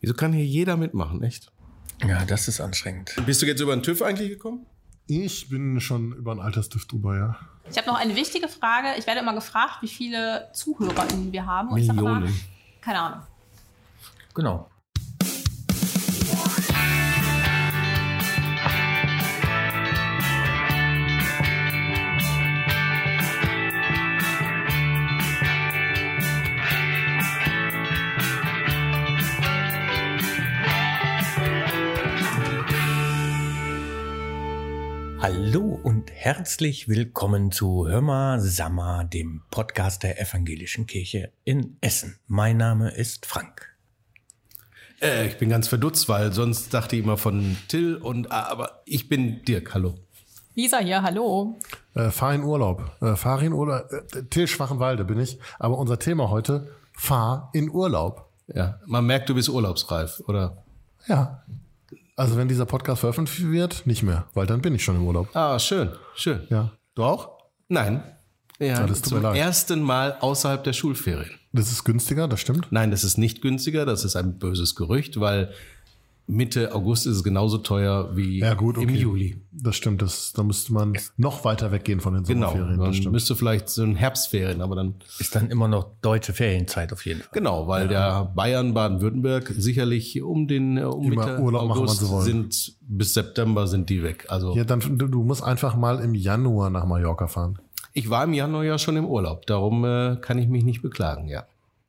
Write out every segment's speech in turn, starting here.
Wieso kann hier jeder mitmachen, echt? Ja, das ist anstrengend. Bist du jetzt über den TÜV eigentlich gekommen? Ich bin schon über einen Alterstift drüber, ja. Ich habe noch eine wichtige Frage. Ich werde immer gefragt, wie viele ZuhörerInnen wir haben. Und ich sag Millionen. keine Ahnung. Genau. Hallo und herzlich willkommen zu Hörma Sammer, dem Podcast der Evangelischen Kirche in Essen. Mein Name ist Frank. Äh, ich bin ganz verdutzt, weil sonst dachte ich immer von Till und ah, aber ich bin Dirk, hallo. Lisa hier, hallo. Äh, fahr in Urlaub. Äh, fahr in Urlaub. Äh, Till Schwachenwalde bin ich. Aber unser Thema heute, fahr in Urlaub. Ja, man merkt, du bist urlaubsreif, oder? Ja. Also wenn dieser Podcast veröffentlicht wird, nicht mehr, weil dann bin ich schon im Urlaub. Ah, schön, schön. Ja. Du auch? Nein. Ja, das tut zum mir leid. ersten Mal außerhalb der Schulferien. Das ist günstiger, das stimmt. Nein, das ist nicht günstiger, das ist ein böses Gerücht, weil Mitte August ist es genauso teuer wie Ja gut, okay. im Juli. Das stimmt, das, da müsste man noch weiter weggehen von den Genau, Sommerferien. man das stimmt. müsste vielleicht so ein Herbstferien, aber dann Ist dann immer noch deutsche Ferienzeit auf jeden Fall. Genau, weil der Bayern, Baden-Württemberg sicherlich um den äh, um Immer Mitte Urlaub machen, August wollen. sind bis September sind die weg. Also Ja, dann du, du musst einfach mal im Januar nach Mallorca fahren. ich war im Januar ja schon im Urlaub, darum äh, kann ich mich nicht beklagen. Ja,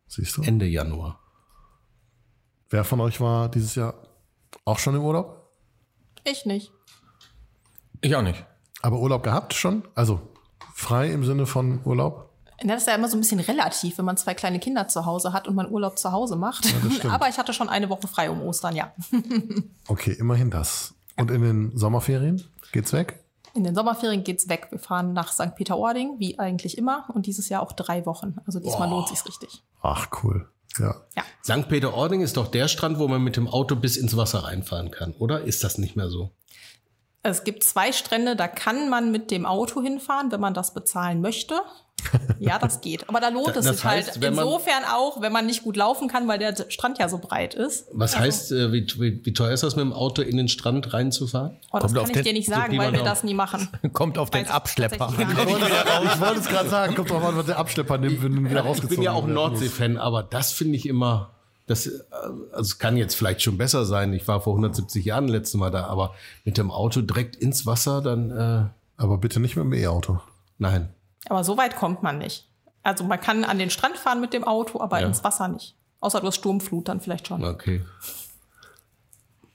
Siehst du? Ende Januar. Wer von euch war dieses Jahr auch schon im Urlaub? Ich nicht. Ich auch nicht. Aber Urlaub gehabt schon? Also frei im Sinne von Urlaub? Das ist ja immer so ein bisschen relativ, wenn man zwei kleine Kinder zu Hause hat und man Urlaub zu Hause macht. stimmt. Aber ich hatte schon eine Woche frei um Ostern, ja. Okay, immerhin das. Und in den Sommerferien geht's weg? In den Sommerferien geht's weg. Wir fahren nach St. Peter-Ording, wie eigentlich immer. Und dieses Jahr auch drei Wochen. Also diesmal lohnt sich's richtig. Ach, cool. Ja. Ja. St. Peter-Ording ist doch der Strand, wo man mit dem Auto bis ins Wasser reinfahren kann, oder? Ist das nicht mehr so? Es gibt zwei Strände, da kann man mit dem Auto hinfahren, wenn man das bezahlen möchte. Ja, das geht. Aber da lohnt es Das sich heißt, halt wenn man- insofern auch, wenn man nicht gut laufen kann, weil der Strand ja so breit ist. Was heißt, äh, wie, wie, wie teuer ist das mit dem Auto in den Strand reinzufahren? Oh, das Kommt kann auf ich den- dir nicht sagen, weil wir auch- das nie machen. Kommt auf den ich Abschlepper nicht. Ich wollte es gerade sagen, kommt drauf an, was der Abschlepper nimmt, wenn ihn wieder Ich rausgezogen bin ja auch. Nordsee-Fan, aber das finde ich immer, das, äh, also es kann jetzt vielleicht schon besser sein. Ich war vor 170 Jahren letztes Mal da, aber mit dem Auto direkt ins Wasser, dann, äh, Aber bitte nicht mit dem E-Auto. nein. Aber so weit kommt man nicht. Also man kann an den Strand fahren mit dem Auto, aber Ja. ins Wasser nicht. Außer du hast Sturmflut dann vielleicht schon. Okay.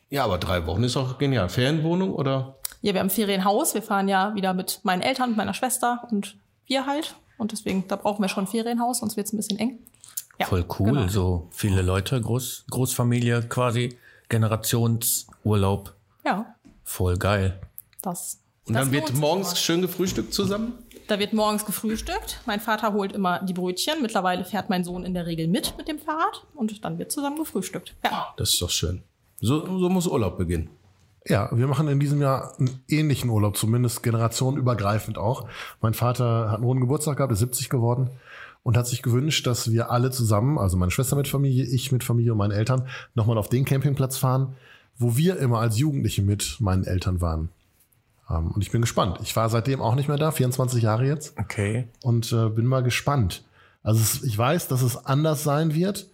Ja, aber drei Wochen ist auch genial. Ferienwohnung oder? Ja, wir haben Ferienhaus. Wir fahren ja wieder mit meinen Eltern, mit meiner Schwester und wir halt. Und deswegen, da brauchen wir schon ein Ferienhaus, sonst wird's ein bisschen eng. Ja, Voll cool, genau. so viele Leute, Groß, Großfamilie quasi, Generationsurlaub, Ja, voll geil. das. Und das dann wird morgens schön gefrühstückt zusammen? Da wird morgens gefrühstückt. Mein Vater holt immer die Brötchen. Mittlerweile fährt mein Sohn in der Regel mit mit dem Fahrrad und dann wird zusammen gefrühstückt. Ja. Das ist doch schön. So, so muss Urlaub beginnen. Ja, wir machen in diesem Jahr einen ähnlichen Urlaub, zumindest generationenübergreifend auch. Mein Vater hat einen runden Geburtstag gehabt, ist 70 geworden und hat sich gewünscht, dass wir alle zusammen, also meine Schwester mit Familie, ich mit Familie und meine Eltern, nochmal auf den Campingplatz fahren, wo wir immer als Jugendliche mit meinen Eltern waren. Ähm, Und ich bin gespannt. Ich war seitdem auch nicht mehr da, 24 Jahre jetzt. Okay. und äh, bin mal gespannt. Also es, ich weiß, dass es anders sein wird,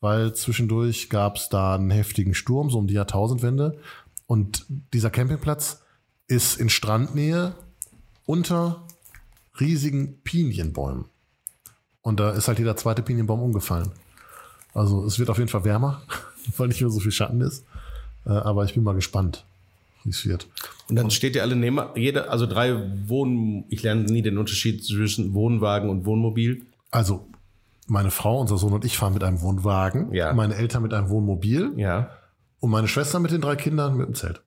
weil zwischendurch gab es da einen heftigen Sturm, so um die Jahrtausendwende. Und dieser Campingplatz ist in Strandnähe unter riesigen Pinienbäumen. Und da ist halt jeder zweite Pinienbaum umgefallen. Also es wird auf jeden Fall wärmer, weil nicht mehr so viel Schatten ist. Äh, aber ich bin mal gespannt, wie es wird. Und dann steht ihr alle neben, jeder, also drei Wohn, ich lerne nie den Unterschied zwischen Wohnwagen und Wohnmobil. Also meine Frau, unser Sohn und ich fahren mit einem Wohnwagen, Ja. meine Eltern mit einem Wohnmobil Ja. und meine Schwester mit den drei Kindern mit dem Zelt.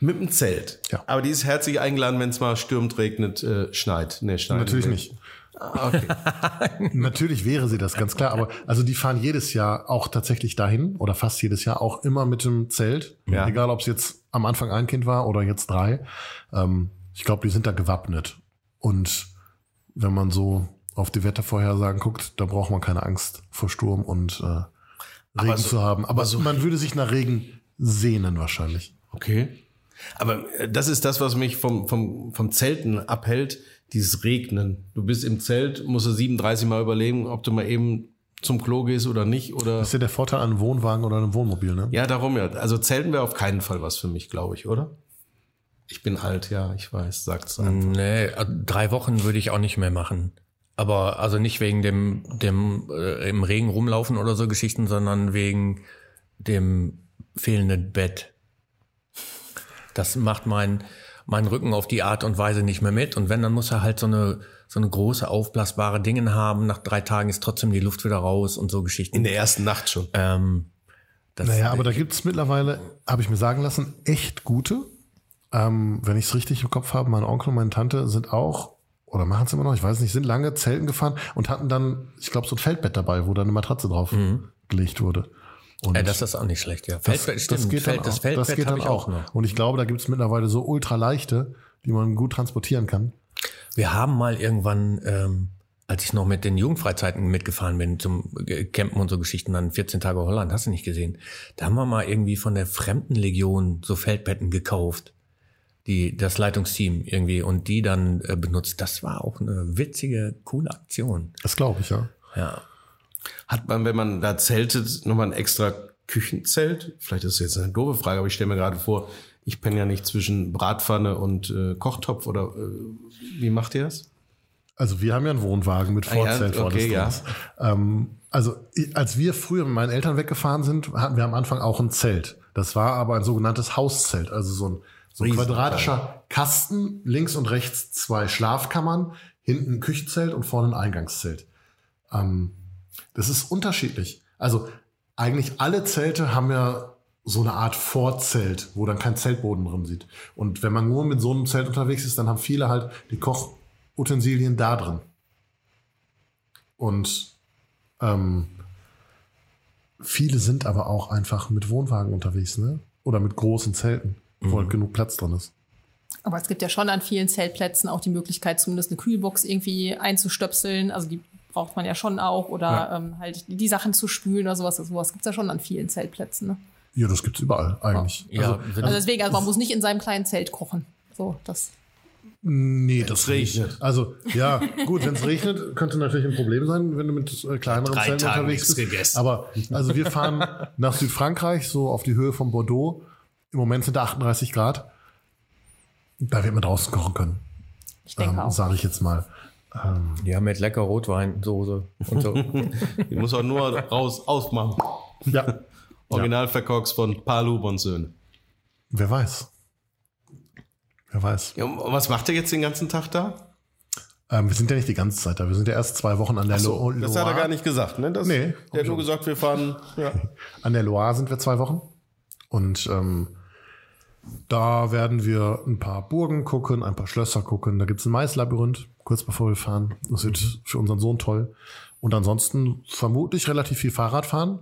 Mit dem Zelt. Ja. Aber die ist herzlich eingeladen, wenn es mal stürmt, regnet, äh, schneit. Nee, schneit. Natürlich nicht. Ah, okay. Natürlich wäre sie das, ganz klar. Aber also die fahren jedes Jahr auch tatsächlich dahin oder fast jedes Jahr auch immer mit dem Zelt. Ja. Egal, ob es jetzt am Anfang ein Kind war oder jetzt drei. Ähm, ich glaube, die sind da gewappnet. Und wenn man so auf die Wettervorhersagen guckt, da braucht man keine Angst vor Sturm und äh, Regen Aber so- zu haben. Aber aber so- man würde sich nach Regen sehnen wahrscheinlich. Okay. Aber äh, das ist das, was mich vom, vom, vom Zelten abhält, dieses Regnen. Du bist im Zelt, musst du 37 Mal überlegen, ob du mal eben zum Klo gehst oder nicht. Oder Das ist ja der Vorteil an einem Wohnwagen oder einem Wohnmobil, ne? ja, darum ja. Also Zelten wäre auf keinen Fall was für mich, glaube ich, oder? Ich bin alt, ja, ich weiß, sagt's einfach. Nee, äh, drei Wochen würde ich auch nicht mehr machen. Aber also nicht wegen dem, dem äh, im Regen rumlaufen oder so Geschichten, sondern wegen dem fehlenden Bett. Das macht mein, mein Rücken auf die Art und Weise nicht mehr mit. Und wenn, dann muss er halt so eine, so eine große, aufblasbare Dingen haben. Nach drei Tagen ist trotzdem die Luft wieder raus und so Geschichten. In der ersten Nacht schon. ähm, das, Naja, aber da gibt's mittlerweile, habe ich mir sagen lassen, echt gute. Ähm, wenn ich es richtig im Kopf habe, mein Onkel und meine Tante sind auch, oder machen es immer noch, ich weiß nicht, sind lange Zelten gefahren und hatten dann, ich glaube, so ein Feldbett dabei, wo dann eine Matratze drauf gelegt wurde. Und äh, das ist auch nicht schlecht, ja. das, Feldbett, das stimmt, geht dann Feld, auch. das Feldbett das geht dann ich auch noch. Und ich glaube, da gibt's mittlerweile so ultraleichte, die man gut transportieren kann. Wir haben mal irgendwann, ähm, als ich noch mit den Jugendfreizeiten mitgefahren bin, zum äh, Campen und so Geschichten, dann 14 Tage Holland, hast du nicht gesehen. Da haben wir mal irgendwie von der Fremdenlegion so Feldbetten gekauft. Die, das Leitungsteam irgendwie und die dann äh, benutzt. Das war auch eine witzige, coole Aktion. Das glaube ich, ja. Ja. Hat man, wenn man da zeltet, nochmal ein extra Küchenzelt? Vielleicht ist das jetzt eine doofe Frage, aber ich stelle mir gerade vor, ich penne ja nicht zwischen Bratpfanne und äh, Kochtopf oder äh, wie macht ihr das? Also wir haben ja einen Wohnwagen mit Ah ja, Vorzelt vor okay, ja. Ähm, also als wir früher mit meinen Eltern weggefahren sind, hatten wir am Anfang auch ein Zelt. Das war aber ein sogenanntes Hauszelt, also so ein, so ein quadratischer Kasten, links und rechts zwei Schlafkammern, hinten ein Küchenzelt und vorne ein Eingangszelt. Ähm, das ist unterschiedlich. Also eigentlich alle Zelte haben ja so eine Art Vorzelt, wo dann kein Zeltboden drin sieht. Und wenn man nur mit so einem Zelt unterwegs ist, dann haben viele halt die Kochutensilien da drin. Und ähm, viele sind aber auch einfach mit Wohnwagen unterwegs, ne? Oder mit großen Zelten, wo halt genug Platz drin ist. Aber es gibt ja schon an vielen Zeltplätzen auch die Möglichkeit, zumindest eine Kühlbox irgendwie einzustöpseln. Also die braucht man ja schon auch. Oder Ja. ähm, halt die Sachen zu spülen oder sowas. Sowas gibt's ja schon an vielen Zeltplätzen. Ne? Ja, das gibt's überall eigentlich. Ja, also, wenn- Also deswegen, also man muss nicht in seinem kleinen Zelt kochen. So, das. nee, das regnet. nicht. Also, ja, gut, wenn es regnet, könnte natürlich ein Problem sein, wenn du mit äh, kleineren Drei Zelten Tagen unterwegs bist. gegessen. Aber also wir fahren nach Südfrankreich, so auf die Höhe von Bordeaux. Im Moment sind da 38 Grad. Da wird man draußen kochen können, Ich denke ähm, auch. sage ich jetzt mal. Ähm, Ja, mit lecker Rotwein, Soße und so. Die muss auch nur raus, ausmachen. ja, Original verkorkst von Palu und Söhne. wer weiß. Wer weiß. Ja, und was macht ihr jetzt den ganzen Tag da? Ähm, wir sind ja nicht die ganze Zeit da. Wir sind ja erst zwei Wochen an der So, Lo das hat er Loire. gar nicht gesagt, ne? Das, Nee, Der hat nur gesagt, wir fahren. Ja. An der Loire sind wir zwei Wochen. Und ähm, da werden wir ein paar Burgen gucken, ein paar Schlösser gucken. Da gibt's ein Maislabyrinth, kurz bevor wir fahren. Das wird für unseren Sohn toll. Und ansonsten vermutlich relativ viel Fahrrad fahren.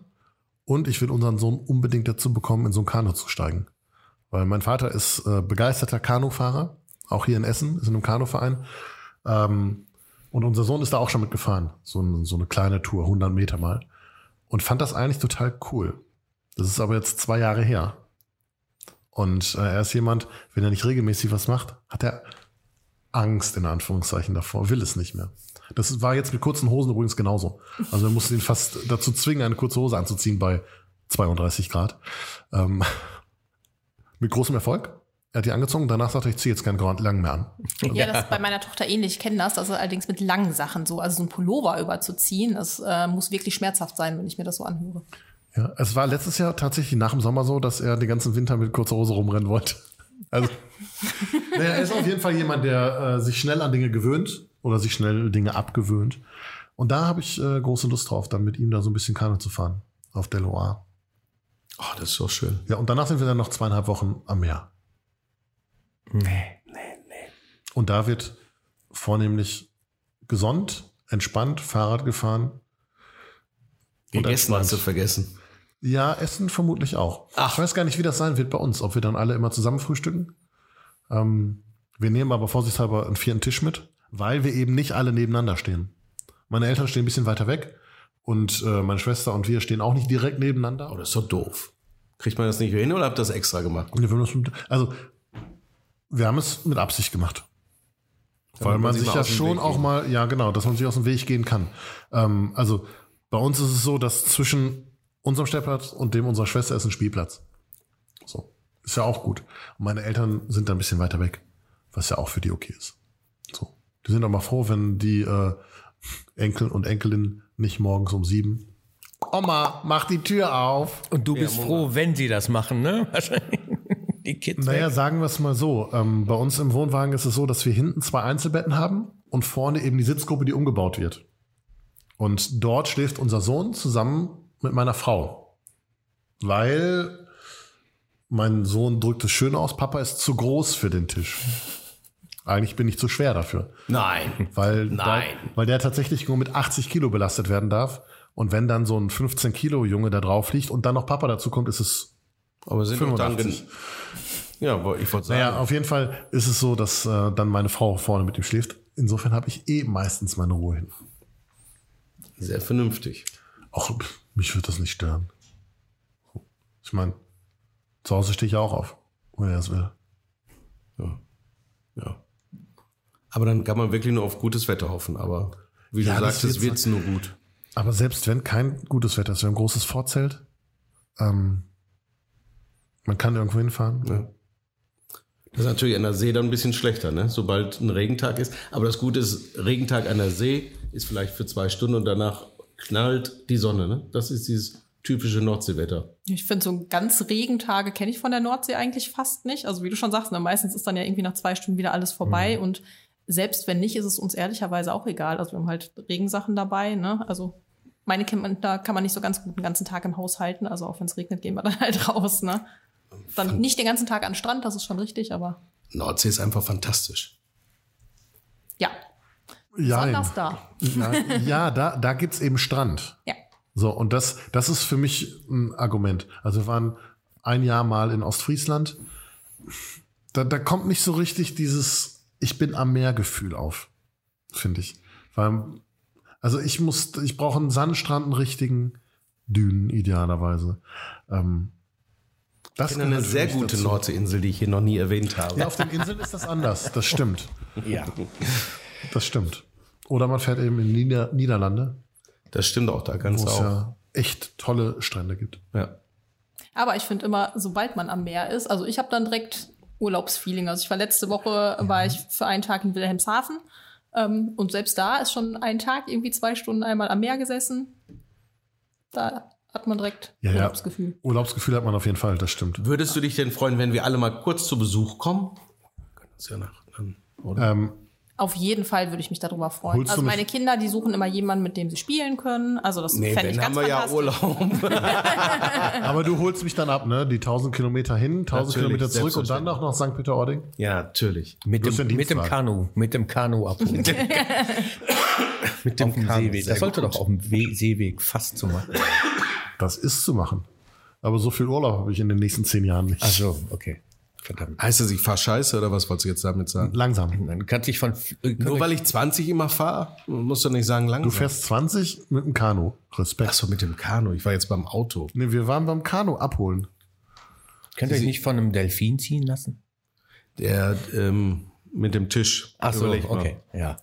Und ich will unseren Sohn unbedingt dazu bekommen, in so ein Kanu zu steigen. Weil mein Vater ist äh, begeisterter Kanufahrer, auch hier in Essen, ist in einem Kanuverein. Ähm, und unser Sohn ist da auch schon mitgefahren. So, ein, so eine kleine Tour, 100 Meter mal. Und fand das eigentlich total cool. Das ist aber jetzt zwei Jahre her. Und äh, er ist jemand, wenn er nicht regelmäßig was macht, hat er Angst in Anführungszeichen davor, will es nicht mehr. Das war jetzt mit kurzen Hosen übrigens genauso. Also wir mussten ihn fast dazu zwingen, eine kurze Hose anzuziehen bei 32 Grad. Ähm, mit großem Erfolg. Er hat die angezogen, danach sagte er, ich ziehe jetzt keinen langen mehr an. Ja, das ist bei meiner Tochter ähnlich. Ich kenne das. Ist allerdings mit langen Sachen so. Also so ein Pullover überzuziehen, das äh, muss wirklich schmerzhaft sein, wenn ich mir das so anhöre. Ja, es war letztes Jahr tatsächlich nach dem Sommer so, dass er den ganzen Winter mit kurzer Hose rumrennen wollte. Also, naja, er ist auf jeden Fall jemand, der äh, sich schnell an Dinge gewöhnt oder sich schnell Dinge abgewöhnt. Und da habe ich äh, große Lust drauf, dann mit ihm da so ein bisschen Kanu zu fahren auf der Loire. Oh, das ist doch schön. Ja, und danach sind wir dann noch zweieinhalb Wochen am Meer. nee. Und da wird vornehmlich gesund, entspannt, Fahrrad gefahren. Und Gegessen hast du vergessen. Ja, Essen vermutlich auch. Ach. Ich weiß gar nicht, wie das sein wird bei uns, ob wir dann alle immer zusammen frühstücken. Ähm, wir nehmen aber vorsichtshalber einen vierten Tisch mit, weil wir eben nicht alle nebeneinander stehen. Meine Eltern stehen ein bisschen weiter weg, Und äh, meine Schwester und wir stehen auch nicht direkt nebeneinander. Oh, das ist doch doof. Kriegt man das nicht hin oder habt ihr das extra gemacht? Also, wir haben es mit Absicht gemacht. Weil Damit man sich ja schon auch mal, ja genau, dass man sich aus dem Weg gehen kann. Ähm, also bei uns ist es so, dass zwischen unserem Stellplatz und dem unserer Schwester ist ein Spielplatz. So. Ist ja auch gut. Und meine Eltern sind da ein bisschen weiter weg, was ja auch für die okay ist. So. Die sind auch mal froh, wenn die äh, Enkel und Enkelin nicht morgens um sieben Oma, mach die Tür auf. Und du bist froh, wenn sie das machen, ne? Wahrscheinlich. Die Kids Naja, weg. sagen wir es mal so. Ähm, bei uns im Wohnwagen ist es so, dass wir hinten zwei Einzelbetten haben und vorne eben die Sitzgruppe, die umgebaut wird. Und dort schläft unser Sohn zusammen mit meiner Frau. Weil mein Sohn drückt es schön aus, Papa ist zu groß für den Tisch. Eigentlich bin ich zu schwer dafür. Nein. Weil, Nein. Da, weil der tatsächlich nur mit 80 Kilo belastet werden darf. Und wenn dann so ein 15 Kilo Junge da drauf liegt und dann noch Papa dazu kommt, ist es Aber sind doch dann 85. gen- Ja, ich wollte sagen. Naja, auf jeden Fall ist es so, dass äh, dann meine Frau vorne mit ihm schläft. Insofern habe ich eh meistens meine Ruhe hin. sehr vernünftig. Auch mich wird das nicht stören. Ich meine, zu Hause stehe ich ja auch auf, wenn er es will. Ja. Aber dann kann man wirklich nur auf gutes Wetter hoffen. Aber wie Ja, du das sagtest, wird's wird's nur gut. Aber selbst wenn kein gutes Wetter ist, wir haben ein großes Vorzelt, ähm, man kann irgendwo hinfahren. Ja. Das ist natürlich an der See dann ein bisschen schlechter, ne? sobald ein Regentag ist. Aber das Gute ist, Regentag an der See ist vielleicht für zwei Stunden und danach knallt die Sonne. Ne? Das ist dieses typische Nordseewetter. Ich finde, so ganz Regentage kenne ich von der Nordsee eigentlich fast nicht. Also wie du schon sagst, ne, meistens ist dann ja irgendwie nach zwei Stunden wieder alles vorbei. Mhm. Und selbst wenn nicht, ist es uns ehrlicherweise auch egal. Also wir haben halt Regensachen dabei. Ne? Also meine Kinder kann man nicht so ganz gut den ganzen Tag im Haus halten. Also auch wenn es regnet, gehen wir dann halt raus. Ne? Dann nicht den ganzen Tag an den Strand, das ist schon richtig, aber Nordsee ist einfach fantastisch. ja, Jein. besonders da. Ja, ja da, da gibt's eben Strand. Ja. So, und das, das ist für mich ein Argument. Also wir waren ein Jahr mal in Ostfriesland. Da, da kommt nicht so richtig dieses Ich bin am Meer Gefühl auf, finde ich. Weil, also ich muss, ich brauche einen Sandstrand, einen richtigen Dünen idealerweise. Ähm, das Ich kenne eine sehr gute dazu. Nordseeinsel, die ich hier noch nie erwähnt habe. Ja, auf den Inseln ist das anders. Das stimmt. Ja. Das stimmt. Oder man fährt eben in Nieder Niederlande, Das stimmt auch, da wo ganz es auch. ja echt tolle Strände gibt. Ja. Aber ich finde immer, sobald man am Meer ist, also ich habe dann direkt Urlaubsfeeling. Also ich war letzte Woche, war ich für einen Tag in Wilhelmshaven. Ähm, und selbst da ist schon ein Tag irgendwie zwei Stunden einmal am Meer gesessen. Da hat man direkt Ja, ja. Urlaubsgefühl. Urlaubsgefühl hat man auf jeden Fall, das stimmt. Würdest du dich denn freuen, wenn wir alle mal kurz zu Besuch kommen? Können uns ja nach, dann, oder? Ähm, Auf jeden Fall würde ich mich darüber freuen. Holst also meine Kinder, die suchen immer jemanden, mit dem sie spielen können. Also das nee, fände ich ganz haben wir ja. Urlaub. aber du holst mich dann ab, ne? Die 1000 Kilometer hin, 1000 Natürlich, Kilometer zurück und dann noch nach St. Peter-Ording. ja, natürlich. Mit dem, mit dem. Kanu, mit dem Kanu abholen. Mit auf dem Kanu, Seeweg. Das sollte gut. doch auf dem We Seeweg fast zu machen. Das ist zu machen. Aber so viel Urlaub habe ich in den nächsten zehn Jahren nicht. Ach so, okay. Verdammt. Heißt das, ich fahr scheiße oder was wolltest du jetzt damit sagen? Langsam. Dann kannst dich von äh, Nur weil ich 20 immer fahre, musst du nicht sagen langsam. Du fährst 20 mit dem Kanu. Respekt. Achso, mit dem Kanu. Ich war jetzt beim Auto. Nee, wir waren beim Kanu abholen. könnt ihr euch nicht von einem Delfin ziehen lassen? Der ähm, mit dem Tisch. Ach so, Überleg mal. okay, ja.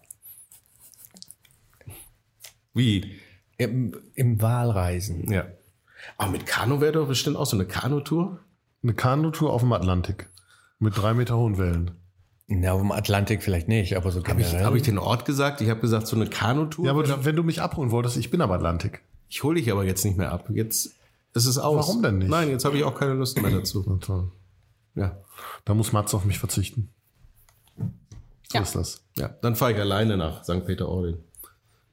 Wie? Im, Im Wahlreisen. Ja. Aber mit Kanu wäre doch bestimmt auch so eine Kanutour. Eine Kanutour auf dem Atlantik. Mit drei Meter hohen Wellen. Na, auf dem Atlantik vielleicht nicht, aber so Habe ich, generell. hab ich den Ort gesagt? Ich habe gesagt, so eine Kanutour. Ja, aber du, wenn du mich abholen wolltest, ich bin am Atlantik. ich hole dich aber jetzt nicht mehr ab. Jetzt ist es aus. Warum denn nicht? Nein, jetzt habe ich auch keine Lust mehr dazu. Na toll. Ja. Da muss Mats auf mich verzichten. So Ja. ist das. Ja, dann fahre ich alleine nach St. Peter-Ording.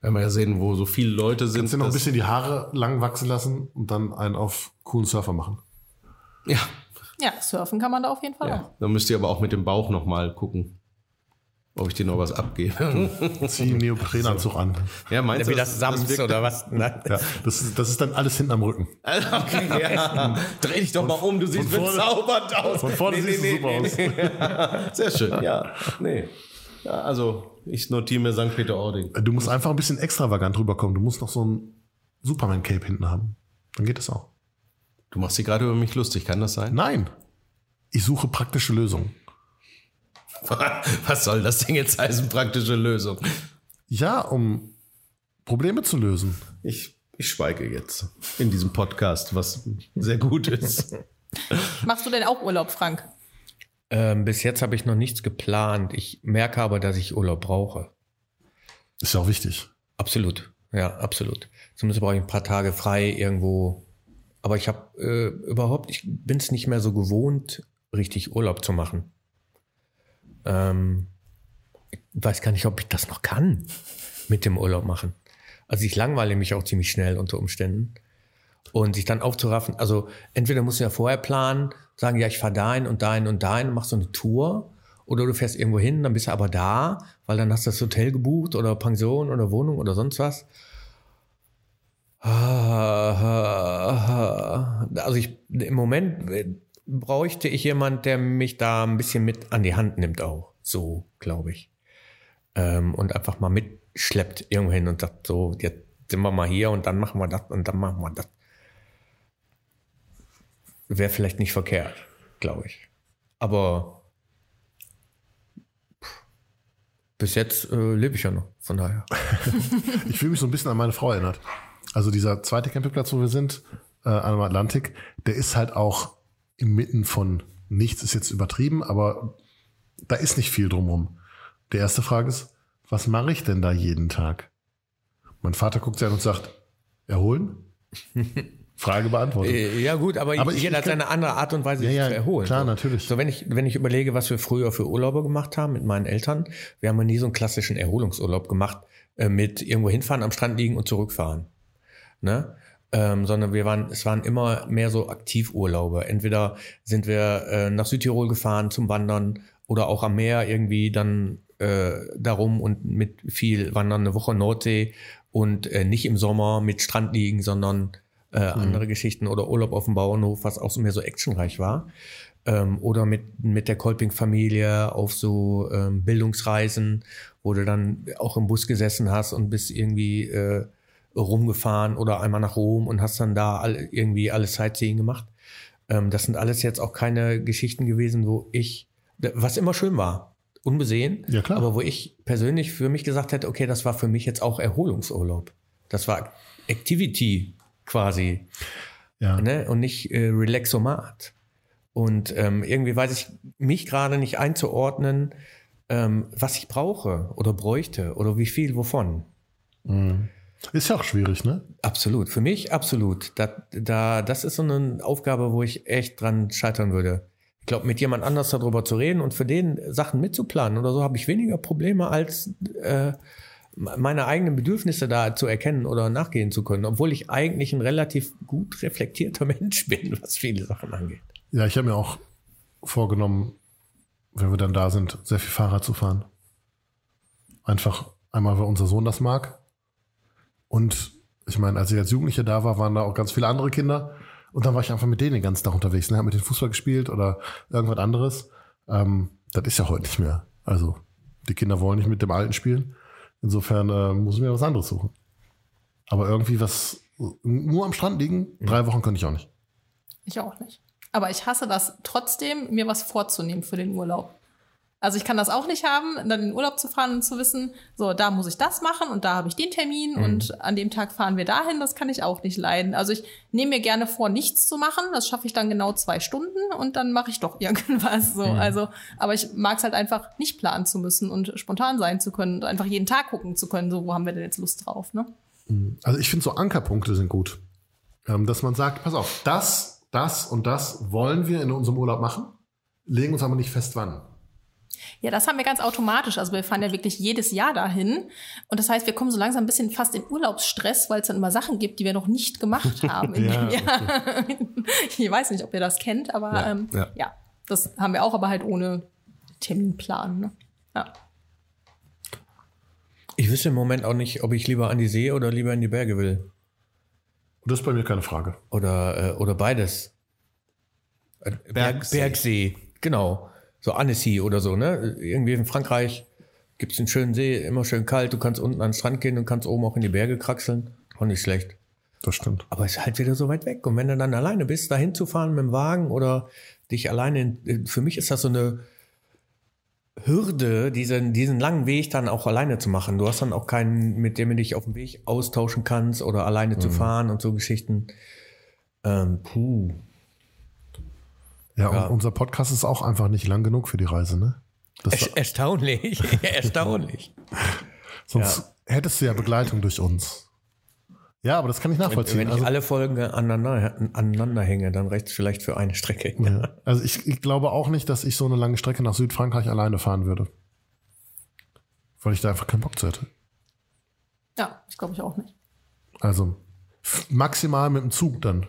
Werden wir ja sehen, wo so viele Leute sind. Kannst dir noch ein bisschen die Haare lang wachsen lassen und dann einen auf coolen Surfer machen. Ja, Ja, surfen kann man da auf jeden Fall auch. ja. Dann müsst ihr aber auch mit dem Bauch noch mal gucken, ob ich dir noch was abgebe. Zieh einen Neoprenanzug an. ja, meinst Wie du, das Sams oder was? Nein. Ja, das, ist, das ist dann alles hinten am Rücken. Okay, ja. Dreh dich doch mal um, du siehst bezaubernd aus. Von vorne siehst du super aus. aus. Sehr schön, ja. Nee. Ja, also, ich notiere mir St. Peter-Ording. Du musst einfach ein bisschen extravagant rüberkommen. Du musst noch so ein Superman-Cape hinten haben. Dann geht das auch. Du machst dich gerade über mich lustig, kann das sein? Nein. Ich suche praktische Lösungen. Was soll das Ding jetzt heißen, praktische Lösung? Ja, um Probleme zu lösen. Ich, ich schweige jetzt in diesem Podcast, was sehr gut ist. Machst du denn auch Urlaub, Frank? Ähm, bis jetzt habe ich noch nichts geplant. Ich merke aber, dass ich Urlaub brauche. Ist ja auch wichtig. Absolut. Ja, absolut. Zumindest brauche ich ein paar Tage frei irgendwo. Aber ich habe äh, überhaupt, ich bin es nicht mehr so gewohnt, richtig Urlaub zu machen. Ähm, ich weiß gar nicht, ob ich das noch kann mit dem Urlaub machen. Also ich langweile mich auch ziemlich schnell unter Umständen. Und sich dann aufzuraffen, also entweder musst du ja vorher planen, sagen, ja, ich fahre dahin und dahin und dahin und machst so eine Tour. Oder du fährst irgendwo hin, dann bist du aber da, weil dann hast du das Hotel gebucht oder Pension oder Wohnung oder sonst was. Also ich, im Moment bräuchte ich jemand, der mich da ein bisschen mit an die Hand nimmt auch. So, glaube ich. Ähm, und einfach mal mitschleppt irgendwo hin und sagt, so, jetzt sind wir mal hier und dann machen wir das und dann machen wir das. Wäre vielleicht nicht verkehrt, glaube ich. Aber bis jetzt äh, lebe ich ja noch, von daher. ich fühle mich so ein bisschen an meine Frau erinnert. Also dieser zweite Campingplatz, wo wir sind, äh, am Atlantik, der ist halt auch inmitten von nichts, ist jetzt übertrieben, aber da ist nicht viel drumherum. Die erste Frage ist, was mache ich denn da jeden Tag? Mein Vater guckt sich an und sagt, erholen? Frage beantwortet. Äh, ja gut, aber, Aber jeder hat seine andere Art und Weise, Ja, sich ja, zu erholen. klar, so. natürlich. So wenn ich wenn ich überlege, was wir früher für Urlaube gemacht haben mit meinen Eltern, wir haben ja nie so einen klassischen Erholungsurlaub gemacht äh, mit irgendwo hinfahren, am Strand liegen und zurückfahren, ne? Ähm, sondern wir waren, es waren immer mehr so Aktivurlaube. Entweder sind wir äh, nach Südtirol gefahren zum Wandern oder auch am Meer irgendwie dann äh, darum und mit viel Wandern eine Woche Nordsee und äh, nicht im Sommer mit Strand liegen, sondern äh, andere Geschichten oder Urlaub auf dem Bauernhof, was auch so mehr so actionreich war. Ähm, oder mit, mit der Kolping-Familie auf so ähm, Bildungsreisen, wo du dann auch im Bus gesessen hast und bist irgendwie äh, rumgefahren oder einmal nach Rom und hast dann da all, irgendwie alles Sightseeing gemacht. Ähm, das sind alles jetzt auch keine Geschichten gewesen, wo ich, was immer schön war, unbesehen, Ja, klar. aber wo ich persönlich für mich gesagt hätte, okay, das war für mich jetzt auch Erholungsurlaub. Das war Activity quasi Ja. ne? und nicht äh, Relaxomat. Und ähm, irgendwie weiß ich mich gerade nicht einzuordnen, ähm, was ich brauche oder bräuchte oder wie viel wovon. Ist ja auch schwierig, ne? Absolut. Für mich absolut. Da, da, das ist so eine Aufgabe, wo ich echt dran scheitern würde. Ich glaube, mit jemand anders darüber zu reden und für den Sachen mitzuplanen oder so, habe ich weniger Probleme, als äh, meine eigenen Bedürfnisse da zu erkennen oder nachgehen zu können, obwohl ich eigentlich ein relativ gut reflektierter Mensch bin, was viele Sachen angeht. Ja, ich habe mir auch vorgenommen, wenn wir dann da sind, sehr viel Fahrrad zu fahren. Einfach einmal, weil unser Sohn das mag. Und ich meine, als ich als Jugendlicher da war, waren da auch ganz viele andere Kinder. Und dann war ich einfach mit denen den ganzen Tag unterwegs. Ne? Hab mit denen Fußball gespielt oder irgendwas anderes. Ähm, das ist ja heute nicht mehr. Also, die Kinder wollen nicht mit dem Alten spielen. Insofern äh, muss ich mir was anderes suchen. Aber irgendwie was, nur am Strand liegen, drei Wochen könnte ich auch nicht. Ich auch nicht. Aber ich hasse das trotzdem, mir was vorzunehmen für den Urlaub. Also ich kann das auch nicht haben, dann in den Urlaub zu fahren und zu wissen, so, da muss ich das machen und da habe ich den Termin und an dem Tag fahren wir dahin, das kann ich auch nicht leiden. Also ich nehme mir gerne vor, nichts zu machen, das schaffe ich dann genau zwei Stunden und dann mache ich doch irgendwas so. Also, aber ich mag es halt einfach nicht planen zu müssen und spontan sein zu können und einfach jeden Tag gucken zu können, so, wo haben wir denn jetzt Lust drauf, ne? Also ich finde so Ankerpunkte sind gut. Ähm, dass man sagt, pass auf, das, das und das wollen wir in unserem Urlaub machen, legen uns aber nicht fest wann. Ja, das haben wir ganz automatisch. Also wir fahren ja wirklich jedes Jahr dahin. Und das heißt, wir kommen so langsam ein bisschen fast in Urlaubsstress, weil es dann immer Sachen gibt, die wir noch nicht gemacht haben Ja, Jahr. Ich weiß nicht, ob ihr das kennt, aber Ja, ähm, ja. ja. das haben wir auch, aber halt ohne Terminplan. Ne? Ja. Ich wüsste im Moment auch nicht, ob ich lieber an die See oder lieber in die Berge will. Das ist bei mir keine Frage. Oder, äh, oder beides. Äh, Berg, Bergsee. Bergsee, genau. So Annecy oder so, ne? Irgendwie in Frankreich gibt's einen schönen See, immer schön kalt. Du kannst unten an den Strand gehen und kannst oben auch in die Berge kraxeln. Auch nicht schlecht. Das stimmt. Aber es ist halt wieder so weit weg. Und wenn du dann alleine bist, dahin zu fahren mit dem Wagen oder dich alleine, in, für mich ist das so eine Hürde, diesen, diesen langen Weg dann auch alleine zu machen. Du hast dann auch keinen, mit dem du dich auf dem Weg austauschen kannst oder alleine zu fahren und so Geschichten. Ähm, puh. Ja, Ja. und unser Podcast ist auch einfach nicht lang genug für die Reise, ne? Das, Er erstaunlich. erstaunlich. sonst hättest du ja Begleitung durch uns. Ja, aber das kann ich nachvollziehen. Wenn ich also, alle Folgen aneinander, aneinander hänge, dann reicht es vielleicht für eine Strecke. ja. also ich, ich glaube auch nicht, dass ich so eine lange Strecke nach Südfrankreich alleine fahren würde. Weil ich da einfach keinen Bock zu hätte. Ja, ich glaube ich auch nicht. Also maximal mit dem Zug dann.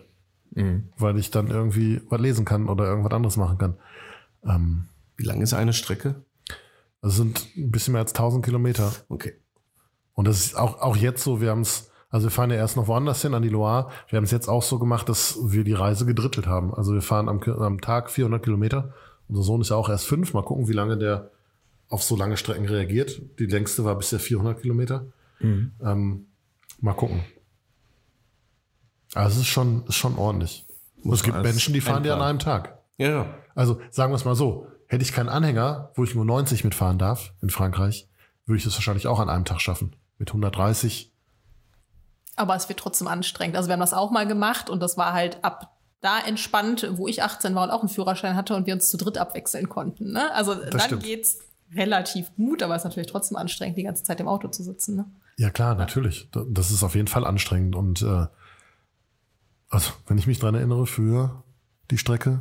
Mhm. Weil ich dann irgendwie was lesen kann oder irgendwas anderes machen kann. Ähm, Wie lang ist eine Strecke? das sind ein bisschen mehr als 1000 Kilometer. Okay. Und das ist auch, auch jetzt so, wir haben es, also wir fahren ja erst noch woanders hin, an die Loire. Wir haben es jetzt auch so gemacht, dass wir die Reise gedrittelt haben. Also wir fahren am, am Tag 400 Kilometer. Unser Sohn ist ja auch erst fünf. Mal gucken, wie lange der auf so lange Strecken reagiert. Die längste war bisher 400 Kilometer. Ähm, mal gucken. Also es ist schon, ist schon ordentlich. Und es gibt Menschen, die fahren die an einem Tag. Ja, ja. Also sagen wir es mal so, hätte ich keinen Anhänger, wo ich nur 90 mitfahren darf in Frankreich, würde ich das wahrscheinlich auch an einem Tag schaffen. Mit 130. Aber es wird trotzdem anstrengend. Also wir haben das auch mal gemacht und das war halt ab da entspannt, wo ich 18 war und auch einen Führerschein hatte und wir uns zu dritt abwechseln konnten. Ne? Also dann stimmt. geht's relativ gut, aber es ist natürlich trotzdem anstrengend, die ganze Zeit im Auto zu sitzen. Ne? Ja klar, natürlich. Da- Das ist auf jeden Fall anstrengend. Und äh, also, wenn ich mich dran erinnere, für die Strecke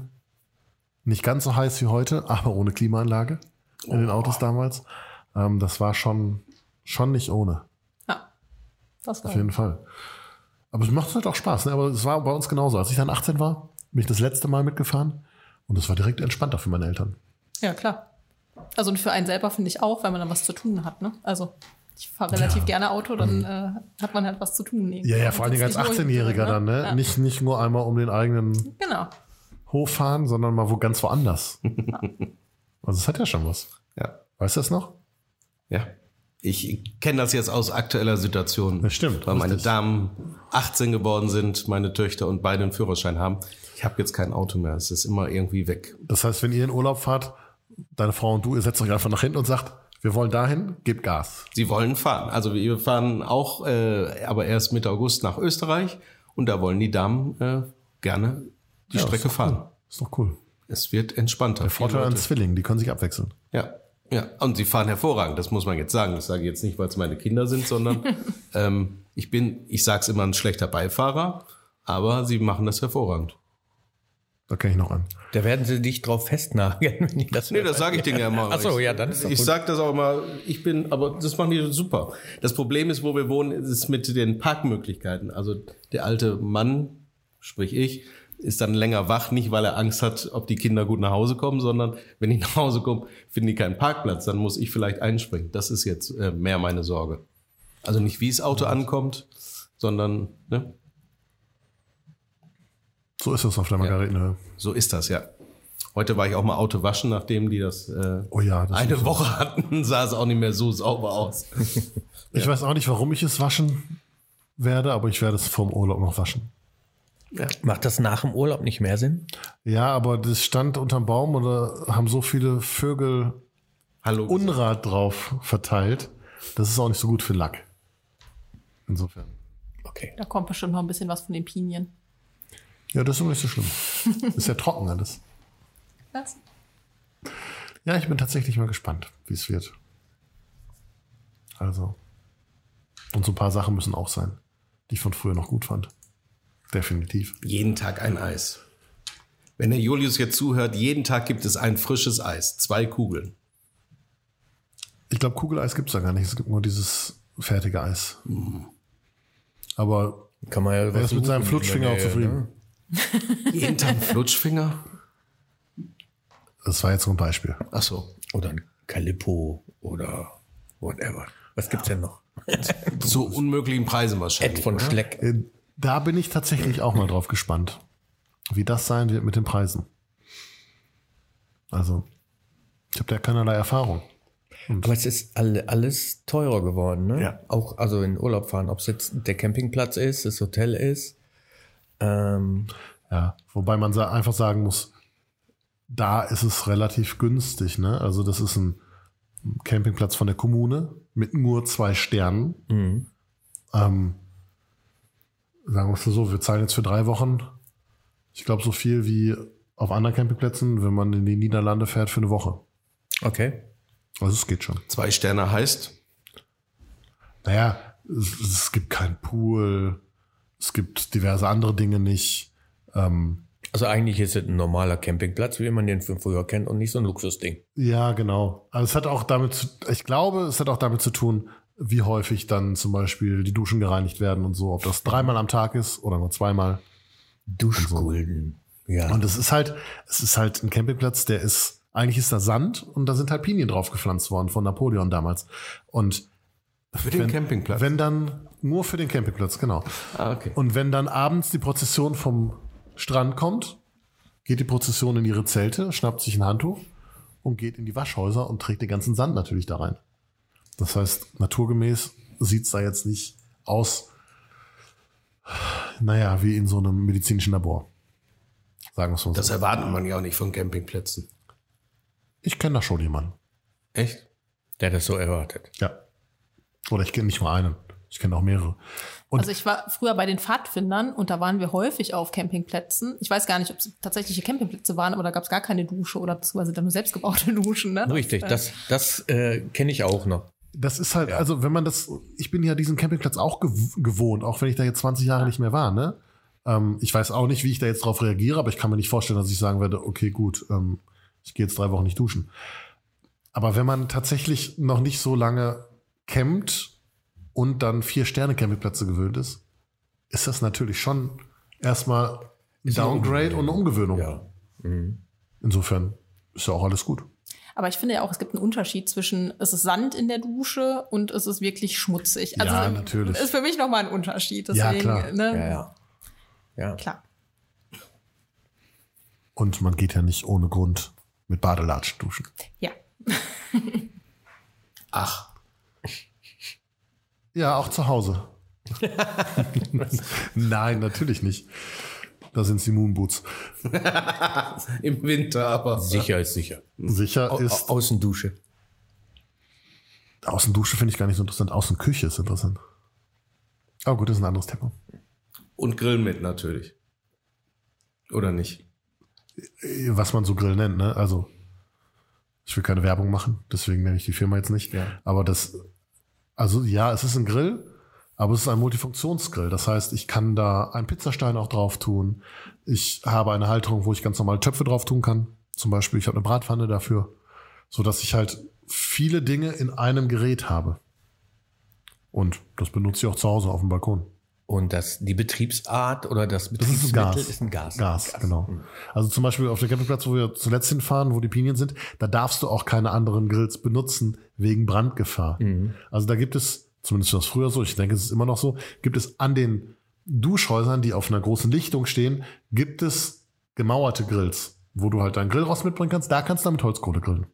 nicht ganz so heiß wie heute, aber ohne Klimaanlage in den Autos damals. Ähm, das war schon, schon nicht ohne. Ja, das war Auf jeden Fall. Aber es macht halt auch Spaß. Ne? Aber es war bei uns genauso. Als ich dann 18 war, bin ich das letzte Mal mitgefahren. Und es war direkt entspannter für meine Eltern. Ja, klar. Also und für einen selber finde ich auch, weil man dann was zu tun hat. Ne? Also ich fahre relativ gerne Auto, dann äh, hat man halt was zu tun. irgendwie. Ja, ja, vor allen Dingen als sitzt nicht nur hinten 18-Jähriger drin, dann, ne? Ja. Nicht, nicht nur einmal um den eigenen Genau. Hof fahren, sondern mal wo ganz woanders. also es hat ja schon was. Ja. Weißt du das noch? Ja. Ich kenne das jetzt aus aktueller Situation. Das stimmt, Weil meine richtig. Damen 18 geworden sind, meine Töchter und beide einen Führerschein haben. Ich habe jetzt kein Auto mehr. Es ist immer irgendwie weg. Das heißt, wenn ihr in Urlaub fahrt, deine Frau und du, ihr setzt euch einfach nach hinten und sagt, wir wollen dahin, gebt Gas. Sie wollen fahren. Also wir fahren auch, äh, aber erst Mitte August nach Österreich. Und da wollen die Damen äh, gerne die Ja, Strecke ist fahren. Cool. Ist doch cool. Es wird entspannter. Der Vorteil an Zwillingen, die können sich abwechseln. Ja, ja. Und sie fahren hervorragend, das muss man jetzt sagen. Das sage ich jetzt nicht, weil es meine Kinder sind, sondern ähm, ich bin, ich sage es immer, ein schlechter Beifahrer, aber sie machen das hervorragend. Da kenne ich noch an. Da werden sie dich drauf festnageln, wenn die das Nee, das sage ich denen ja immer. Ach so, Ich- ja, dann ist doch Ich sage das auch immer, ich bin, aber das machen die super. Das Problem ist, wo wir wohnen, ist mit den Parkmöglichkeiten. Also der alte Mann, sprich ich, ist dann länger wach, nicht weil er Angst hat, ob die Kinder gut nach Hause kommen, sondern wenn die nach Hause kommen, finden die keinen Parkplatz, dann muss ich vielleicht einspringen. Das ist jetzt äh, mehr meine Sorge. Also nicht, wie das Auto ankommt, sondern ne, So ist es auf der Margaretenhöhe. so ist das, ja. Heute war ich auch mal Auto waschen, nachdem die das, äh, Oh ja, das eine Woche hatten, sah es auch nicht mehr so sauber aus. Ich weiß auch nicht, warum ich es waschen werde, aber ich werde es vorm Urlaub noch waschen. Macht das nach dem Urlaub nicht mehr Sinn? Ja, aber das stand unterm Baum oder haben so viele Vögel Hallo. Unrat drauf verteilt. Das ist auch nicht so gut für Lack. Insofern. Okay. Da kommt bestimmt noch ein bisschen was von den Pinien. Ja, das ist aber nicht so schlimm. ist ja trocken alles. Was? Ja, ich bin tatsächlich mal gespannt, wie es wird. Also. Und so ein paar Sachen müssen auch sein, die ich von früher noch gut fand. Definitiv. Jeden Tag ein Eis. Wenn der Julius jetzt zuhört, jeden Tag gibt es ein frisches Eis. Zwei Kugeln. Ich glaube, Kugeleis gibt's da gar nicht. Es gibt nur dieses fertige Eis. Aber Kann man ja er ist mit seinem Flutschfinger in auch zufrieden. ne? Ein Flutschfinger? Das war jetzt nur ein Beispiel. Ach so. Oder ein Calippo oder whatever. Was gibt's denn noch? Zu unmöglichen Preisen wahrscheinlich. Ed von oder? Schleck. Äh, Da bin ich tatsächlich auch mal drauf gespannt, wie das sein wird mit den Preisen. Also, ich habe da keinerlei Erfahrung. Aber es ist alle, alles teurer geworden, ne? Ja. Auch also in Urlaub fahren, ob es jetzt der Campingplatz ist, das Hotel ist. Ähm, Ja, wobei man einfach sagen muss, da ist es relativ günstig. Ne? Also das ist ein Campingplatz von der Kommune mit nur zwei Sternen. mhm. Ähm, sagen wir es so, wir zahlen jetzt für drei Wochen, ich glaube, so viel wie auf anderen Campingplätzen, wenn man in die Niederlande fährt für eine Woche. Okay. Also es geht schon. Zwei Sterne heißt, Naja, es, es gibt keinen Pool, es gibt diverse andere Dinge nicht. Ähm, Also eigentlich ist es ein normaler Campingplatz, wie man den von früher kennt und nicht so ein Luxusding. Ja, genau. Also es hat auch damit, zu, ich glaube, es hat auch damit zu tun, wie häufig dann zum Beispiel die Duschen gereinigt werden und so, ob das dreimal am Tag ist oder nur zweimal. Duschgulden. Ja. Und es ist halt, es ist halt ein Campingplatz, der ist, eigentlich ist da Sand und da sind halt Pinien drauf gepflanzt worden von Napoleon damals. Und für den wenn, Campingplatz. wenn dann, nur für den Campingplatz, genau. ah, okay. Und wenn dann abends die Prozession vom Strand kommt, geht die Prozession in ihre Zelte, schnappt sich ein Handtuch und geht in die Waschhäuser und trägt den ganzen Sand natürlich da rein. Das heißt, naturgemäß sieht's da jetzt nicht aus, naja, wie in so einem medizinischen Labor. Sagen wir es mal Das so. erwartet man ja auch nicht von Campingplätzen. Ich kenne da schon jemanden. Echt? Der das so erwartet. Ja. Oder ich kenne nicht nur einen. Ich kenne auch mehrere. Und Also ich war früher bei den Pfadfindern und da waren wir häufig auf Campingplätzen. Ich weiß gar nicht, ob es tatsächliche Campingplätze waren, aber da gab es gar keine Dusche oder beziehungsweise dann nur selbstgebaute Duschen. Ne? Richtig, Äh, das, das äh, kenne ich auch noch. Das ist halt, also wenn man das, ich bin ja diesen Campingplatz auch gew gewohnt, auch wenn ich da jetzt 20 Jahre nicht mehr war, ne? Ähm, ich weiß auch nicht, wie ich da jetzt drauf reagiere, aber ich kann mir nicht vorstellen, dass ich sagen werde, okay, gut, ähm, ich gehe jetzt drei Wochen nicht duschen. Aber wenn man tatsächlich noch nicht so lange campt und dann vier Sterne Campingplätze gewöhnt ist, ist das natürlich schon erstmal ein Downgrade und eine Umgewöhnung. Ja. Mhm. Insofern ist ja auch alles gut. Aber ich finde ja auch, es gibt einen Unterschied zwischen, es ist Sand in der Dusche und es ist wirklich schmutzig. Also Ja, natürlich. Ist für mich nochmal ein Unterschied. Ja, Deswegen, klar. Ne? Ja, ja. Ja. Klar. Und man geht ja nicht ohne Grund mit Badelatschen duschen. Ja. Ach, Ja, auch zu Hause. Nein, natürlich nicht. Da sind die Moonboots. im Winter aber. Sicher ist sicher. Sicher Au ist, Au Außendusche. Außendusche finde ich gar nicht so interessant. Außenküche ist interessant. Aber gut, das ist ein anderes Thema. Und Grill mit natürlich. Oder nicht? Was man so Grill nennt, ne? Also, ich will keine Werbung machen, deswegen nenne ich die Firma jetzt nicht. Ja. Aber das, also ja, es ist ein Grill, aber es ist ein Multifunktionsgrill. Das heißt, ich kann da einen Pizzastein auch drauf tun. Ich habe eine Halterung, wo ich ganz normal Töpfe drauf tun kann. Zum Beispiel, ich habe eine Bratpfanne dafür, so dass ich halt viele Dinge in einem Gerät habe. Und das benutze ich auch zu Hause auf dem Balkon. Und das, die Betriebsart oder das Das ist ein Betriebsmittel Gas. ist ein Gas. Gas, genau. Also zum Beispiel auf dem Campingplatz, wo wir zuletzt hinfahren, wo die Pinien sind, da darfst du auch keine anderen Grills benutzen wegen Brandgefahr. Also da gibt es, zumindest war das früher so, ich denke, es ist immer noch so, gibt es an den Duschhäusern, die auf einer großen Lichtung stehen, gibt es gemauerte Grills, wo du halt deinen Grill raus mitbringen kannst. Da kannst du damit Holzkohle grillen.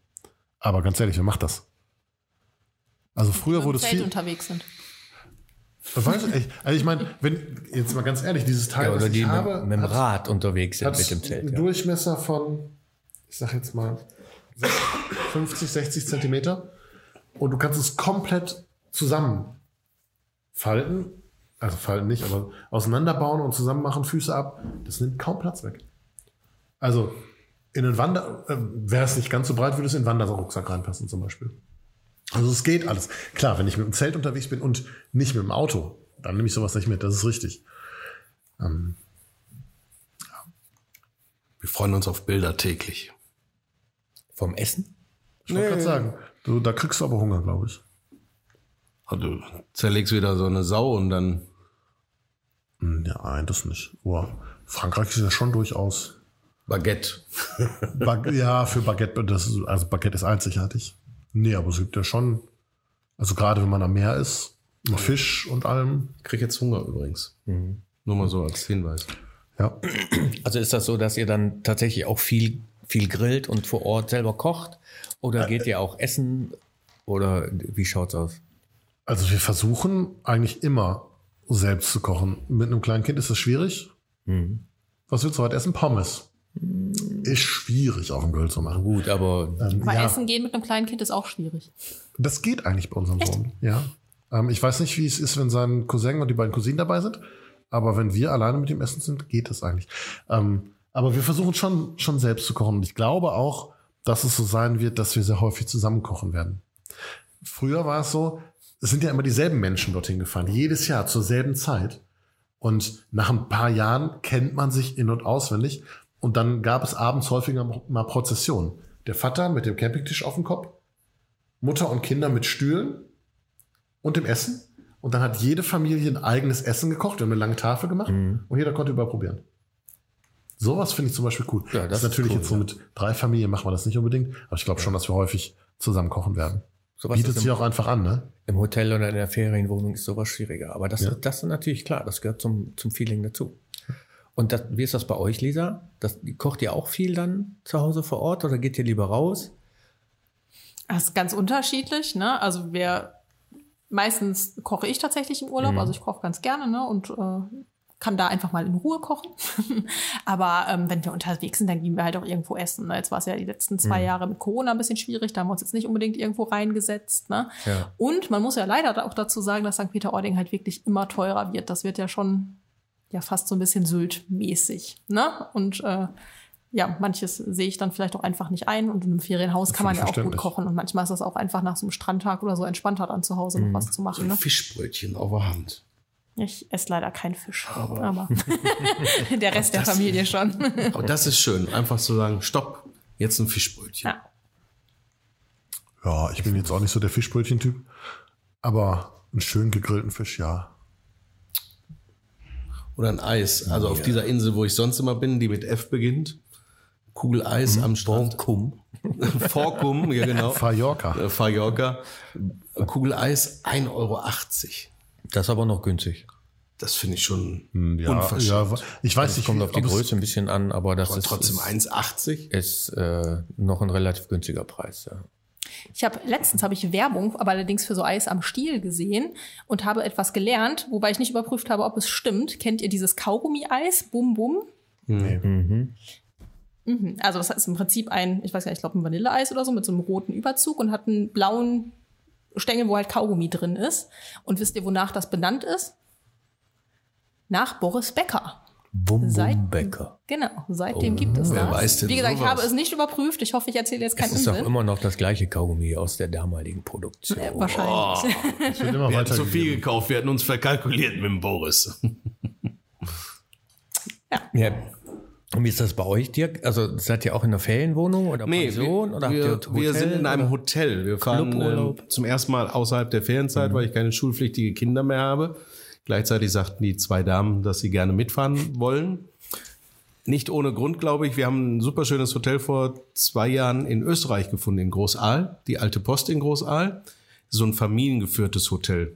Aber ganz ehrlich, wer macht das? Also früher wurde es viel. unterwegs sind. Weißt du, echt? also ich meine, wenn jetzt mal ganz ehrlich, dieses Teil, Ja, was oder ich die habe, mit, mit dem hat- Rad unterwegs sind mit dem Zelt. einen Ja. Durchmesser von, ich sag jetzt mal, 50, 60 Zentimeter. Und du kannst es komplett zusammenfalten. Also falten nicht, aber auseinanderbauen und zusammen machen, Füße ab. Das nimmt kaum Platz weg. Also in einen Wander, äh, wäre es nicht ganz so breit, würde es in einen Wanderrucksack reinpassen zum Beispiel. Also es geht alles. Klar, wenn ich mit dem Zelt unterwegs bin und nicht mit dem Auto, dann nehme ich sowas nicht mit. Das ist richtig. Ähm, Wir freuen uns auf Bilder täglich. Vom Essen? Ich wollte gerade sagen, du, da kriegst du aber Hunger, glaube ich. Also, du zerlegst wieder so eine Sau und dann. Hm, Ja, nein, das nicht. Oh, Frankreich ist ja schon durchaus. Baguette. Bag ja, für Baguette, das ist, also Baguette ist einzigartig. Nee, aber es gibt ja schon, also gerade wenn man am Meer ist, mit Fisch und allem. Ich krieg jetzt Hunger übrigens. Nur mal so als Hinweis. Ja. Also ist das so, dass ihr dann tatsächlich auch viel, viel grillt und vor Ort selber kocht? Oder geht ihr auch essen? Oder wie schaut's aus? Also wir versuchen eigentlich immer selbst zu kochen. Mit einem kleinen Kind ist das schwierig. Mhm. Was willst du heute essen? Pommes. Ist schwierig auf dem Grill zu machen. Gut, aber Ähm, Weil ja, Essen gehen mit einem kleinen Kind ist auch schwierig. das geht eigentlich bei unserem Sohn. Ja. Ähm, ich weiß nicht, wie es ist, wenn sein Cousin und die beiden Cousinen dabei sind. Aber wenn wir alleine mit dem Essen sind, geht das eigentlich. Ähm, aber wir versuchen schon, schon selbst zu kochen. Und ich glaube auch, dass es so sein wird, dass wir sehr häufig zusammen kochen werden. Früher war es so, es sind ja immer dieselben Menschen dorthin gefahren, jedes Jahr zur selben Zeit. Und nach ein paar Jahren kennt man sich in- und auswendig. Und dann gab es abends häufiger mal Prozessionen. Der Vater mit dem Campingtisch auf dem Kopf, Mutter und Kinder mit Stühlen und dem Essen. Und dann hat jede Familie ein eigenes Essen gekocht. Wir haben eine lange Tafel gemacht Mhm. und jeder konnte überprobieren. Sowas finde ich zum Beispiel cool. Ja, das ist natürlich cool, jetzt so ja. mit drei Familien machen wir das nicht unbedingt, aber ich glaube schon, dass wir häufig zusammen kochen werden. sowas Bietet sich im, auch einfach an, ne? im Hotel oder in der Ferienwohnung ist sowas schwieriger. Aber das, Ja. das ist natürlich klar, das gehört zum, zum Feeling dazu. Und das, wie ist das bei euch, Lisa? Das, kocht ihr auch viel dann zu Hause vor Ort oder geht ihr lieber raus? Das ist ganz unterschiedlich, ne? Also wir meistens koche ich tatsächlich im Urlaub, Mhm. also ich koche ganz gerne, ne? Und äh, kann da einfach mal in Ruhe kochen. Aber ähm, wenn wir unterwegs sind, dann gehen wir halt auch irgendwo essen. Ne? Jetzt war es ja die letzten zwei Mhm. Jahre mit Corona ein bisschen schwierig, da haben wir uns jetzt nicht unbedingt irgendwo reingesetzt. Ne? Ja. Und man muss ja leider auch dazu sagen, dass St. Peter-Ording halt wirklich immer teurer wird. Das wird ja schon ja fast so ein bisschen Sylt-mäßig. Ne? Und äh, ja, manches sehe ich dann vielleicht auch einfach nicht ein. Und in einem Ferienhaus kann man ja auch gut kochen. Und manchmal ist das auch einfach nach so einem Strandtag oder so entspannter, dann zu Hause noch was zu machen. Ne? Fischbrötchen auf der Hand. Ich esse leider keinen Fisch. Aber, der Rest der Familie schon. Aber das ist schön, einfach zu sagen, stopp, jetzt ein Fischbrötchen. ja. Ja, ich bin jetzt auch nicht so der Fischbrötchen-Typ, aber einen schön gegrillten Fisch, ja. Oder ein Eis. Also auf dieser Insel, wo ich sonst immer bin, die mit F beginnt. Kugel Eis am Strand. Kum. Vorkum, ja genau. Fajorka. Äh, Fajorka. Kugel Eis 1,80 Euro. Das ist aber noch günstig. Das finde ich schon Hm, Ja, unverschämt. ja, ich weiß Es nicht, kommt auf die Größe ein bisschen an, aber das Aber ist, trotzdem ist, 1,80. ist äh, noch ein relativ günstiger Preis. Ja. Ich habe letztens habe ich Werbung, aber allerdings für so Eis am Stiel gesehen und habe etwas gelernt, wobei ich nicht überprüft habe, ob es stimmt. Kennt ihr dieses Kaugummi-Eis? Bum Bum. Mhm. Mhm. Also das ist im Prinzip ein, ich weiß gar nicht, ich glaube ein Vanilleeis oder so mit so einem roten Überzug und hat einen blauen Stängel, wo halt Kaugummi drin ist. Und wisst ihr, wonach das benannt ist? Nach Boris Becker. Bum Bum Bäcker. Genau, seitdem gibt es wer das. weiß denn Wie gesagt, ich sowas? habe es nicht überprüft. Ich hoffe, ich erzähle jetzt Es keinen ist auch Unsinn. immer noch das gleiche Kaugummi aus der damaligen Produktion. Äh, Wahrscheinlich. es wird immer Wir hatten weiter zu viel gekauft, wir hatten uns verkalkuliert mit dem Boris. Ja. Und wie ist das bei euch, Dirk? Also seid ihr auch in einer Ferienwohnung oder Pension? wir, oder habt wir, ihr Hotel, wir sind in einem? Hotel. Wir fahren ähm, zum ersten Mal außerhalb der Ferienzeit, weil ich keine schulpflichtige Kinder mehr habe. Gleichzeitig sagten die zwei Damen, dass sie gerne mitfahren wollen. Nicht ohne Grund, glaube ich. Wir haben ein super schönes Hotel vor zwei Jahren in Österreich gefunden, in Großaal. Die Alte Post in Großaal. So ein familiengeführtes Hotel.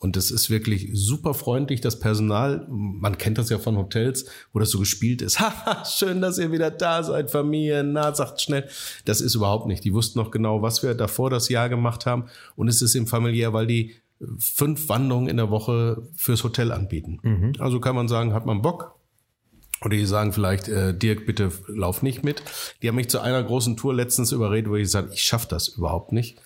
Und es ist wirklich super freundlich, das Personal. Man kennt das ja von Hotels, wo das so gespielt ist. Haha, schön, dass ihr wieder da seid, Familie. Na, sagt schnell. Das ist überhaupt nicht. Die wussten noch genau, was wir davor das Jahr gemacht haben. Und es ist im familiär, weil die fünf Wanderungen in der Woche fürs Hotel anbieten. Also kann man sagen, hat man Bock, oder die sagen vielleicht, äh, Dirk, bitte lauf nicht mit. Die haben mich zu einer großen Tour letztens überredet, wo ich gesagt ich schaffe das überhaupt nicht.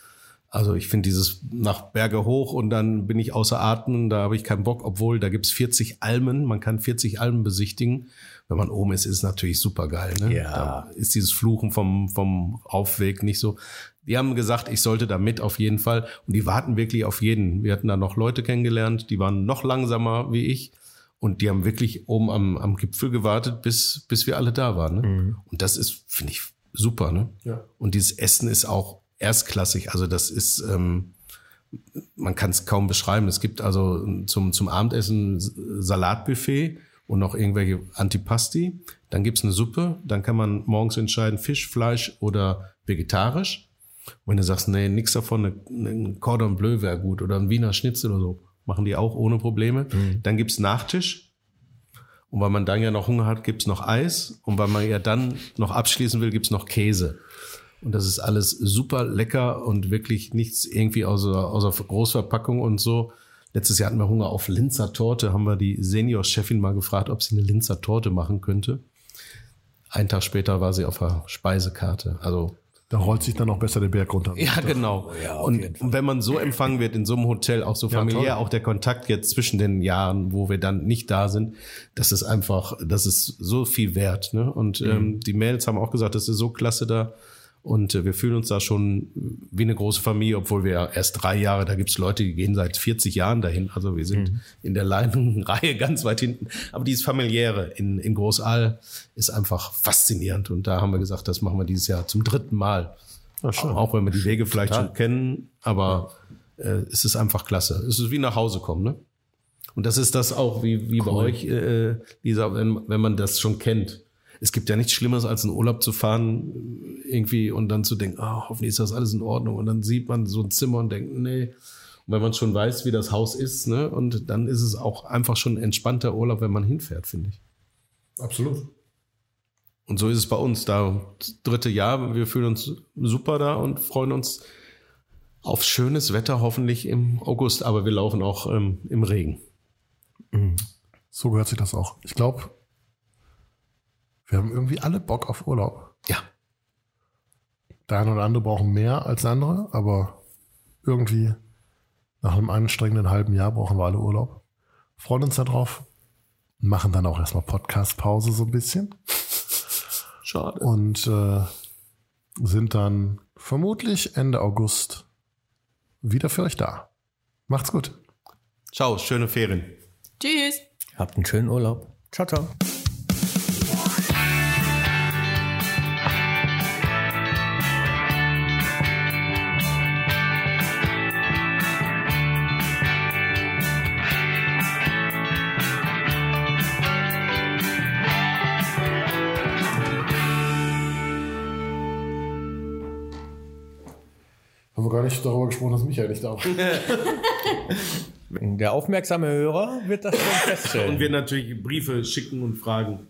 Also ich finde dieses nach Berge hoch und dann bin ich außer Atem, da habe ich keinen Bock, obwohl da gibt's 40 Almen, man kann 40 Almen besichtigen. Wenn man oben ist, ist es natürlich super geil. Ne? Ja. Da ist dieses Fluchen vom, vom Aufweg nicht so. Die haben gesagt, ich sollte da mit auf jeden Fall. Und die warten wirklich auf jeden. Wir hatten da noch Leute kennengelernt, die waren noch langsamer wie ich. Und die haben wirklich oben am, am Gipfel gewartet, bis, bis wir alle da waren. Ne? Und das ist, finde ich, super. Ne? Ja. Und dieses Essen ist auch erstklassig. Also das ist, ähm, man kann es kaum beschreiben. Es gibt also zum, zum Abendessen Salatbuffet und noch irgendwelche Antipasti. Dann gibt's eine Suppe. Dann kann man morgens entscheiden, Fisch, Fleisch oder vegetarisch. Und wenn du sagst, nee, nix davon, eine- ein Cordon Bleu wäre gut oder ein Wiener Schnitzel oder so, machen die auch ohne Probleme. Dann gibt's Nachtisch. Und weil man dann ja noch Hunger hat, gibt's noch Eis. Und weil man ja dann noch abschließen will, gibt's noch Käse. Und das ist alles super lecker und wirklich nichts irgendwie außer, außer Großverpackung und so. Letztes Jahr hatten wir Hunger auf Linzer Torte, haben wir die Senior-Chefin mal gefragt, ob sie eine Linzer Torte machen könnte. Einen Tag später war sie auf der Speisekarte. Also Da rollt sich dann auch besser der Berg runter. ja, genau. Ja, und wenn man so empfangen wird in so einem Hotel, auch so Ja, familiär, toll. auch der Kontakt jetzt zwischen den Jahren, wo wir dann nicht da sind, das ist einfach, das ist so viel wert. Ne? Und Mhm. ähm, die Mails haben auch gesagt, das ist so klasse da. Und äh, wir fühlen uns da schon wie eine große Familie, obwohl wir ja erst drei Jahre, da gibt's Leute, die gehen seit 40 Jahren dahin. Also wir sind Mhm. in der Reihe ganz weit hinten. Aber dieses familiäre in, in Großaal ist einfach faszinierend. Und da haben wir gesagt, das machen wir dieses Jahr zum dritten Mal. Schön. Auch wenn wir die Wege vielleicht schon kennen, aber äh, es ist einfach klasse. Es ist wie nach Hause kommen, ne? Und das ist das auch wie, wie bei euch, äh, Lisa, wenn, wenn man das schon kennt. Es gibt ja nichts Schlimmeres, als in Urlaub zu fahren irgendwie und dann zu denken, ah, hoffentlich ist das alles in Ordnung. Und dann sieht man so ein Zimmer und denkt, nee. Und wenn man schon weiß, wie das Haus ist, ne, und dann ist es auch einfach schon ein entspannter Urlaub, wenn man hinfährt, finde ich. Absolut. Und so ist es bei uns da. Das dritte Jahr, wir fühlen uns super da und freuen uns auf schönes Wetter, hoffentlich im August, aber wir laufen auch ähm, im Regen. So gehört sich das auch. Ich glaube, wir haben irgendwie alle Bock auf Urlaub. Ja. Der eine oder andere brauchen mehr als der andere, aber irgendwie nach einem anstrengenden halben Jahr brauchen wir alle Urlaub. Freuen uns darauf. Machen dann auch erstmal Podcast-Pause so ein bisschen Schade. und äh, sind dann vermutlich Ende August wieder für euch da. Macht's gut. Ciao, schöne Ferien. Tschüss. Habt einen schönen Urlaub. Ciao, ciao. Nicht darüber gesprochen, dass Michael nicht da war. Der aufmerksame Hörer wird das schon feststellen. Und wir natürlich Briefe schicken und fragen.